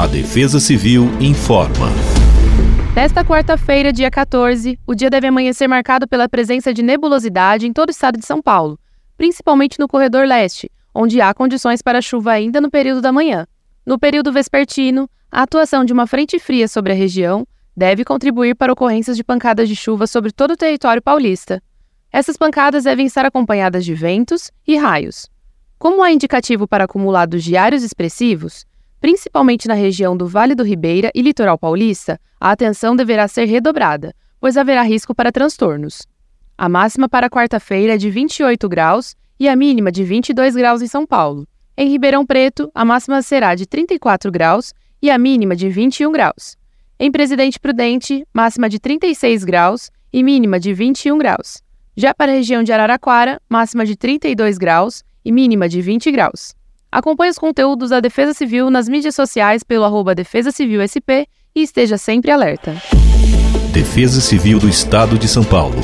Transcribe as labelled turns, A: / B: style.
A: A Defesa Civil informa.
B: Nesta quarta-feira, dia 14, o dia deve amanhecer marcado pela presença de nebulosidade em todo o estado de São Paulo, principalmente no corredor leste, onde há condições para chuva ainda no período da manhã. No período vespertino, a atuação de uma frente fria sobre a região deve contribuir para ocorrências de pancadas de chuva sobre todo o território paulista. Essas pancadas devem estar acompanhadas de ventos e raios. Como há indicativo para acumulados diários expressivos, principalmente na região do Vale do Ribeira e Litoral Paulista, a atenção deverá ser redobrada, pois haverá risco para transtornos. A máxima para quarta-feira é de 28 graus e a mínima de 22 graus em São Paulo. Em Ribeirão Preto, a máxima será de 34 graus e a mínima de 21 graus. Em Presidente Prudente, máxima de 36 graus e mínima de 21 graus. Já para a região de Araraquara, máxima de 32 graus e mínima de 20 graus. Acompanhe os conteúdos da Defesa Civil nas mídias sociais pelo arroba Defesa Civil SP e esteja sempre alerta.
A: Defesa Civil do Estado de São Paulo.